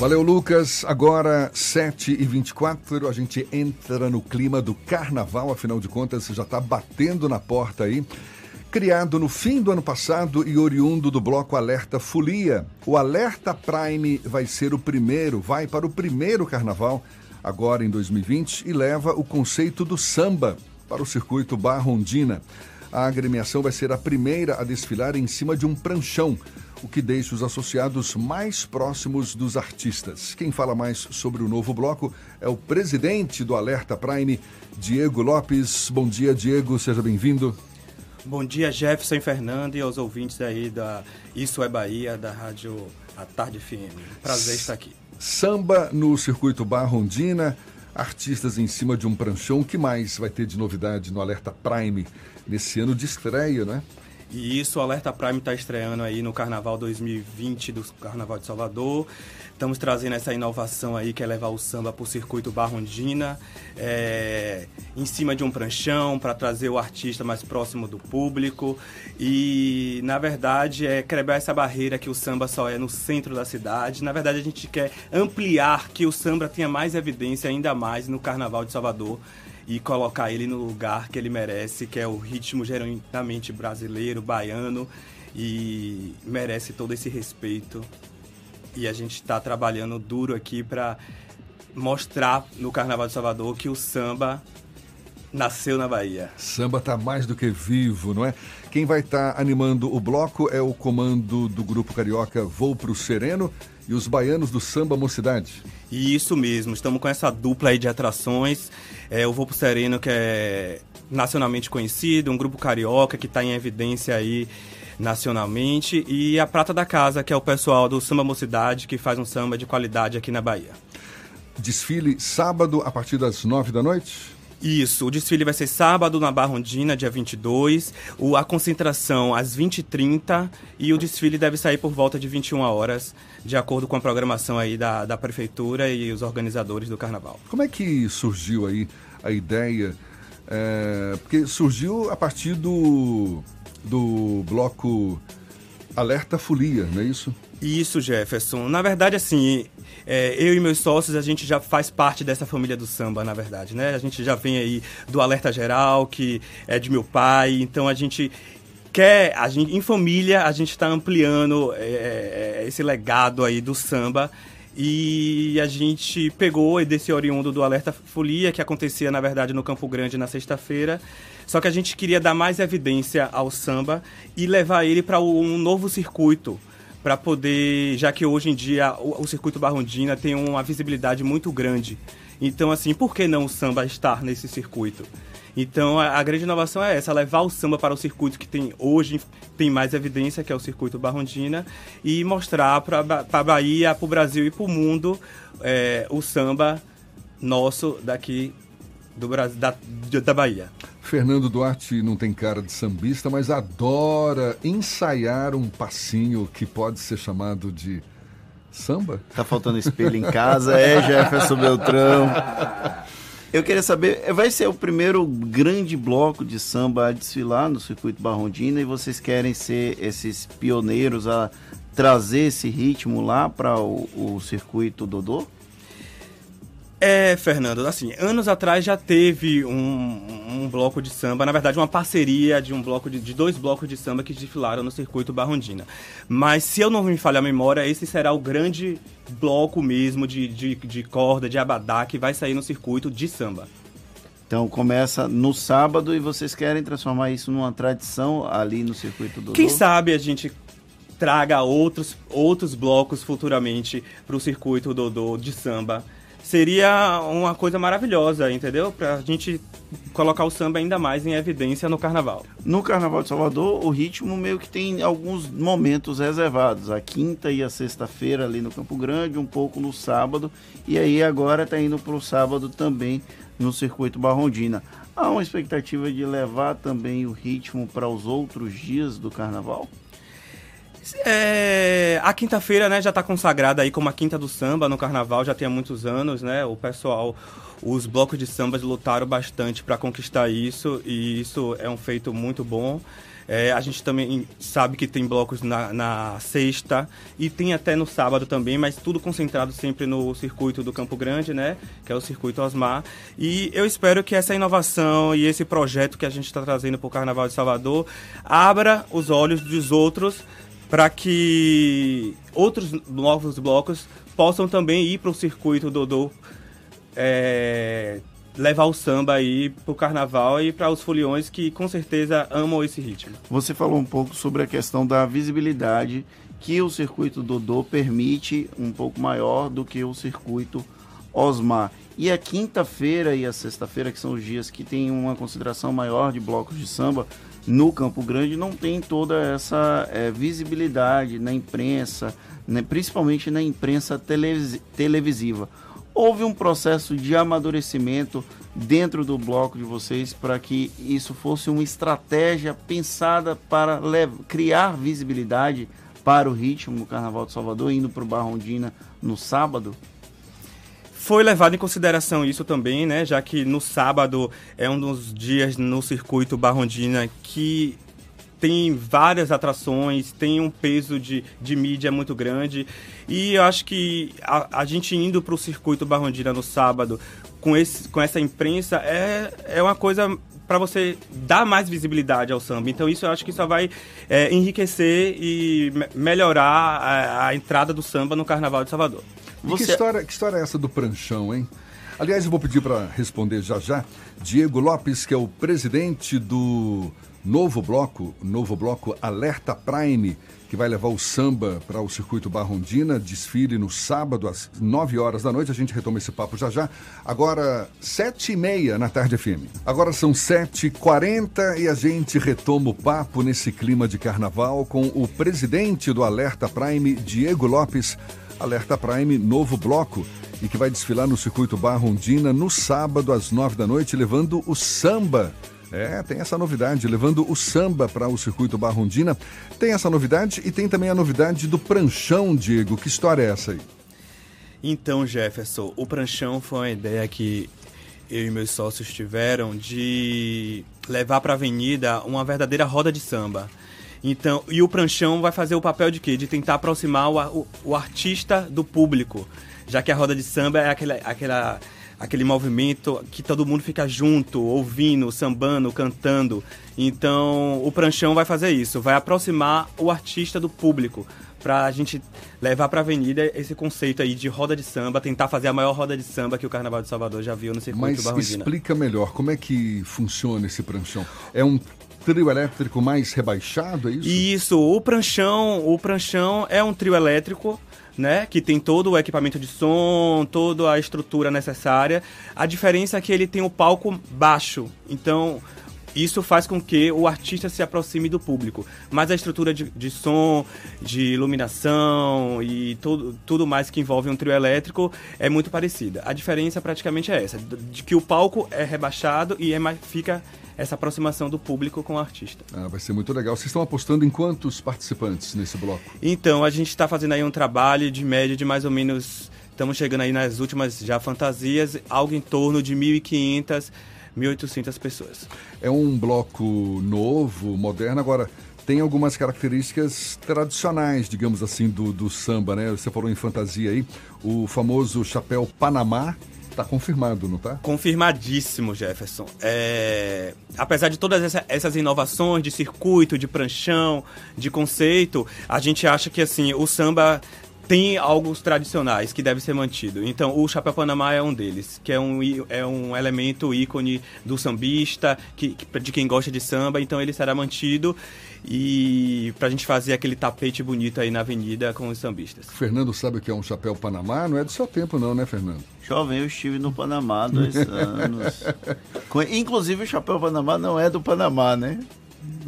Valeu, Lucas. Agora, 7h24, a gente entra no clima do carnaval, afinal de contas, já está batendo na porta aí. Criado no fim do ano passado e oriundo do bloco Alerta Folia, o Alerta Prime vai ser o primeiro, vai para o primeiro carnaval, agora em 2020, e leva o conceito do samba para o circuito Barrondina. A agremiação vai ser a primeira a desfilar em cima de um pranchão, o que deixa os associados mais próximos dos artistas. Quem fala mais sobre o novo bloco é o presidente do Alerta Prime, Diego Lopes. Bom dia, Diego, seja bem-vindo. Bom dia, Jefferson Fernando e aos ouvintes aí da Isso é Bahia, da Rádio A Tarde FM. Prazer estar aqui. Samba no circuito Barrondina, artistas em cima de um pranchão. O que mais vai ter de novidade no Alerta Prime nesse ano de estreia, né? E isso, o Alerta Prime está estreando aí no Carnaval 2020 do Carnaval de Salvador. Estamos trazendo essa inovação aí, que é levar o samba para o circuito Barrondina, é, em cima de um pranchão, para trazer o artista mais próximo do público. E, na verdade, é quebrar essa barreira que o samba só é no centro da cidade. Na verdade, a gente quer ampliar que o samba tenha mais evidência ainda mais no Carnaval de Salvador e colocar ele no lugar que ele merece, que é o ritmo genuinamente brasileiro, baiano, e merece todo esse respeito. E a gente está trabalhando duro aqui para mostrar no Carnaval de Salvador que o samba nasceu na Bahia. Samba tá mais do que vivo, não é? Quem vai estar tá animando o bloco é o comando do grupo carioca Vou pro Sereno e os baianos do Samba Mocidade. Isso mesmo, estamos com essa dupla aí de atrações. É, o Vou pro Sereno, que é nacionalmente conhecido, um grupo carioca que está em evidência aí nacionalmente, e a Prata da Casa, que é o pessoal do Samba Mocidade, que faz um samba de qualidade aqui na Bahia. Desfile sábado a partir das nove da noite? Isso, o desfile vai ser sábado na Barrondina, dia 22, o, a concentração às 20h30 e o desfile deve sair por volta de 21 horas, de acordo com a programação aí da, da Prefeitura e os organizadores do Carnaval. Como é que surgiu aí a ideia? É, porque surgiu a partir do, do bloco Alerta Folia, não é isso? Isso, Jefferson. Na verdade, assim, é, eu e meus sócios, a gente já faz parte dessa família do samba, na verdade, né? A gente já vem aí do Alerta Geral, que é de meu pai, então a gente quer, a gente, em família, a gente está ampliando é, é, esse legado aí do samba e a gente pegou desse oriundo do Alerta Folia, que acontecia, na verdade, no Campo Grande na sexta-feira. Só que a gente queria dar mais evidência ao samba e levar ele para um novo circuito para poder, já que hoje em dia o, o, circuito Barrondina tem uma visibilidade muito grande. Então, assim, por que não o samba estar nesse circuito? Então, a, a, grande inovação é essa, levar o samba para o circuito que tem hoje tem mais evidência, que é o circuito Barrondina, e mostrar para a Bahia, para o Brasil e para o mundo é, o samba nosso daqui do Brasil, da, da Bahia. Fernando Duarte não tem cara de sambista, mas adora ensaiar um passinho que pode ser chamado de samba. Tá faltando espelho em casa, é Jefferson Beltrão. Eu queria saber, vai ser o primeiro grande bloco de samba a desfilar no circuito Barrondina e vocês querem ser esses pioneiros a trazer esse ritmo lá para o, o circuito Dodô? É, Fernando, assim, anos atrás já teve um, um bloco de samba, na verdade uma parceria de um bloco de, de, dois blocos de samba que desfilaram no circuito Barrondina. Mas se eu não me falhar a memória, esse será o grande bloco mesmo de, de, de corda, de abadá, que vai sair no circuito de samba. Então começa no sábado e vocês querem transformar isso numa tradição ali no circuito do Quem sabe a gente traga outros, outros blocos futuramente para o circuito Dodô de samba seria uma coisa maravilhosa, entendeu? Pra gente colocar o samba ainda mais em evidência no carnaval. No Carnaval de Salvador, o ritmo meio que tem alguns momentos reservados. A quinta e a sexta-feira ali no Campo Grande, um pouco no sábado, e aí agora está indo para o sábado também no Circuito Barrondina. Há uma expectativa de levar também o ritmo para os outros dias do Carnaval? É, a quinta-feira, né, já está consagrada aí como a quinta do samba no carnaval, já tem há muitos anos, né? O pessoal, os blocos de sambas lutaram bastante para conquistar isso e isso é um feito muito bom. É, a gente também sabe que tem blocos na, na, sexta e tem até no sábado também, mas tudo concentrado sempre no circuito do Campo Grande, né? Que é o circuito Osmar. E eu espero que essa inovação e esse projeto que a gente está trazendo para o Carnaval de Salvador abra os olhos dos outros para que outros novos blocos possam também ir para o circuito Dodô é, levar o samba aí pro carnaval e para os foliões que com certeza amam esse ritmo. Você falou um pouco sobre a questão da visibilidade que o circuito Dodô permite um pouco maior do que o circuito Osmar. E a quinta-feira e a sexta-feira, que são os dias que tem uma consideração maior de blocos de samba no Campo Grande, não tem toda essa é, visibilidade na imprensa, né, principalmente na imprensa televisiva houve um processo de amadurecimento dentro do bloco de vocês para que isso fosse uma estratégia pensada para criar visibilidade para o ritmo no Carnaval de Salvador, indo para o Barrondina no sábado? Foi levado em consideração isso também, né? Já que no sábado é um dos dias no circuito Barrondina que tem várias atrações, tem um peso de, de mídia muito grande. E eu acho que a, a gente indo para o circuito Barrondina no sábado com, esse, com essa imprensa é, é uma coisa para você dar mais visibilidade ao samba. Então isso eu acho que só vai é, enriquecer e me melhorar a, a, entrada do samba no Carnaval de Salvador. Você... Que, história, que história é essa do pranchão, hein? Aliás, eu vou pedir para responder já já Diego Lopes, que é o presidente do novo bloco, novo bloco Alerta Prime, que vai levar o samba para o circuito Barrondina, desfile no sábado às 9 horas da noite. A gente retoma esse papo já já. Agora, 7 e meia na tarde FM. Agora são 7h40 e a gente retoma o papo nesse clima de carnaval com o presidente do Alerta Prime, Diego Lopes. Alerta Prime, novo bloco e que vai desfilar no circuito Barrondina no sábado às 9 da noite, levando o samba é, tem essa novidade, levando o samba para o circuito Barrondina. Tem essa novidade e tem também a novidade do pranchão, Diego. Que história é essa aí? Então, Jefferson, o pranchão foi uma ideia que eu e meus sócios tiveram de levar para a avenida uma verdadeira roda de samba. Então, e o pranchão vai fazer o papel de quê? De tentar aproximar o, o, o artista do público, já que a roda de samba é aquela, aquela aquele movimento que todo mundo fica junto, ouvindo, sambando, cantando. Então, o pranchão vai fazer isso, vai aproximar o artista do público para a gente levar para a avenida esse conceito aí de roda de samba, tentar fazer a maior roda de samba que o Carnaval de Salvador já viu no circuito Mas Barrondina. explica melhor, como é que funciona esse pranchão? É um trio elétrico mais rebaixado, é isso? Isso, o pranchão, o pranchão é um trio elétrico né, que tem todo o equipamento de som, toda a estrutura necessária. A diferença é que ele tem o palco baixo, então isso faz com que o artista se aproxime do público. Mas a estrutura de, de som, de iluminação e tudo, tudo mais que envolve um trio elétrico é muito parecida. A diferença praticamente é essa, de que o palco é rebaixado e é mais, fica essa aproximação do público com o artista. Ah, vai ser muito legal. Vocês estão apostando em quantos participantes nesse bloco? Então, a gente está fazendo aí um trabalho de média de mais ou menos. Estamos chegando aí nas últimas já fantasias, algo em torno de 1.500, 1.800 pessoas. É um bloco novo, moderno. Agora, tem algumas características tradicionais, digamos assim, do, do samba, né? Você falou em fantasia aí, o famoso chapéu Panamá, Tá confirmado, não tá? Confirmadíssimo, Jefferson. É... Apesar de todas essa, essas inovações de circuito, de pranchão, de conceito, a gente acha que assim o samba tem alguns tradicionais que deve ser mantido. Então, o chapéu panamá é um deles, que é um, é um elemento ícone do sambista, que, de quem gosta de samba, então ele será mantido e pra gente fazer aquele tapete bonito aí na avenida com os sambistas. Fernando sabe o que é um chapéu Panamá? Não é do seu tempo não, né, Fernando? Jovem, eu estive no Panamá há dois anos. Inclusive o chapéu Panamá não é do Panamá, né?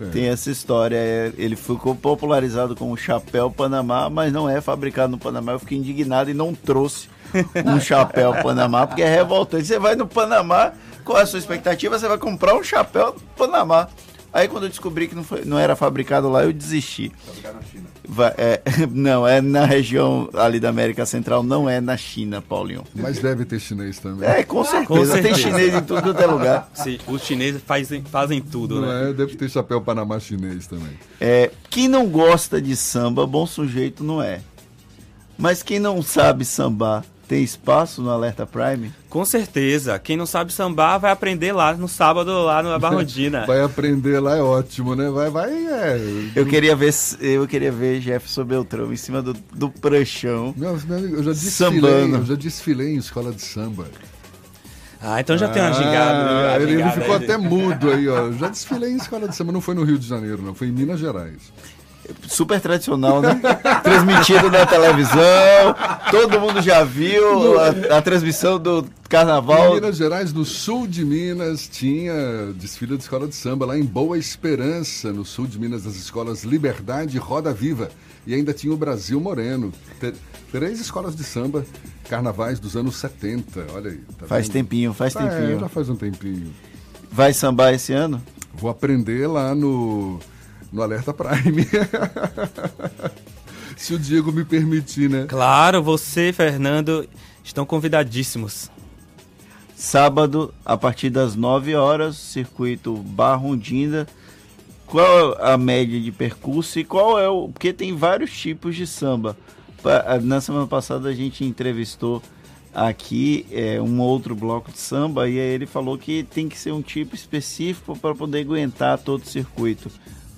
É. Tem essa história, é, ele ficou popularizado como chapéu Panamá, mas não é fabricado no Panamá. Eu fiquei indignado e não trouxe um chapéu Panamá, porque é revoltante. Você vai no Panamá, qual é a sua expectativa? Você vai comprar um chapéu Panamá. Aí quando eu descobri que não, foi, não era fabricado lá, eu desisti. Fabricado na China. Vai, é, não, é na região ali da América Central, não é na China, Paulinho. Mas deve ter chinês também. É, com certeza. Com certeza. Tem chinês em tudo quanto é lugar. Sim, os chineses fazem, fazem tudo, não né? É, deve ter chapéu Panamá chinês também. É, quem não gosta de samba, bom sujeito não é. Mas quem não sabe sambar tem espaço no Alerta Prime? Com certeza. Quem não sabe sambar vai aprender lá no sábado, lá na Barrondina. vai aprender lá, é ótimo, né? Vai, vai, é. Eu queria ver, eu queria ver Jefferson Beltrão em cima do, do pranchão. Meu, eu já desfilei, sambando. eu já desfilei em escola de samba. Ah, então já ah, tem uma gingada. Ele, ele ficou aí. até mudo aí, ó. Já desfilei em escola de samba, não foi no Rio de Janeiro, não, foi em Minas Gerais super tradicional, né? Transmitido na televisão, todo mundo já viu a, a, transmissão do carnaval. Em Minas Gerais, no sul de Minas, tinha desfile de escola de samba, lá em Boa Esperança, no sul de Minas, das escolas Liberdade e Roda Viva. E ainda tinha o Brasil Moreno. Três escolas de samba, carnavais dos anos 70, olha aí. Tá faz vendo? tempinho, faz ah, tempinho. É, já faz um tempinho. Vai sambar esse ano? Vou aprender lá no no Alerta Prime. Se o Diego me permitir, né? Claro, você, Fernando, estão convidadíssimos. Sábado, a partir das 9 horas, circuito Barrondinda. Qual é a média de percurso e qual é o. Porque tem vários tipos de samba. Na semana passada a gente entrevistou aqui é, um outro bloco de samba e aí ele falou que tem que ser um tipo específico para poder aguentar todo o circuito.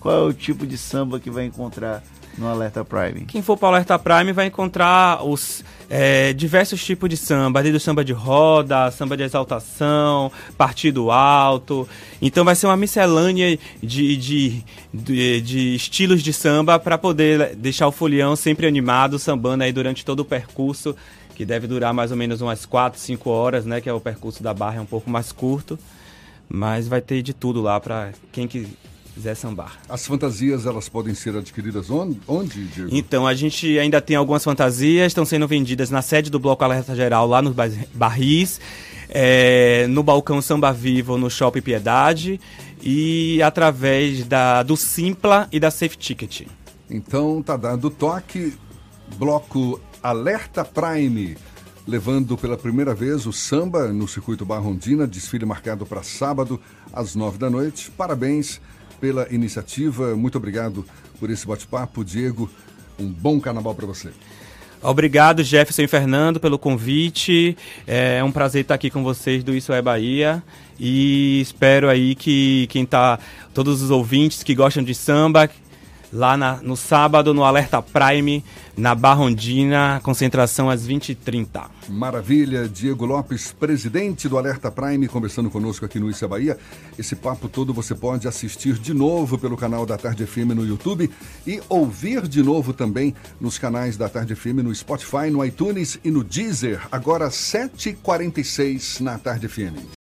Qual é o tipo de samba que vai encontrar no Alerta Prime? Quem for para o Alerta Prime vai encontrar os é, diversos tipos de samba, desde o samba de roda, samba de exaltação, partido alto. Então vai ser uma miscelânea de, de, de, de estilos de samba para poder deixar o folião sempre animado, sambando aí durante todo o percurso, que deve durar mais ou menos umas 4, 5 horas, né? Que é o percurso da barra, é um pouco mais curto. Mas vai ter de tudo lá para quem que Zé Sambar. As fantasias elas podem ser adquiridas onde, onde Diego? Então, a gente ainda tem algumas fantasias, estão sendo vendidas na sede do Bloco Alerta Geral, lá no Barris, é, no Balcão Samba Vivo, no Shopping Piedade, e através da, do Simpla e da Safe Ticket. Então, tá dando toque, Bloco Alerta Prime levando pela primeira vez o samba no circuito Barrondina, desfile marcado para sábado às nove da noite. Parabéns pela iniciativa. Muito obrigado por esse bate-papo, Diego. Um bom carnaval para você. Obrigado, Jefferson e Fernando, pelo convite. É um prazer estar aqui com vocês do Isso é Bahia. E espero aí que quem tá. Todos os ouvintes que gostam de samba, lá na, no sábado, no Alerta Prime, na Barrondina, concentração às 20h30. Maravilha, Diego Lopes, presidente do Alerta Prime, conversando conosco aqui no Issa Bahia. Esse papo todo você pode assistir de novo pelo canal da Tarde FM no YouTube e ouvir de novo também nos canais da Tarde FM no Spotify, no iTunes e no Deezer, agora 7h46 na Tarde FM.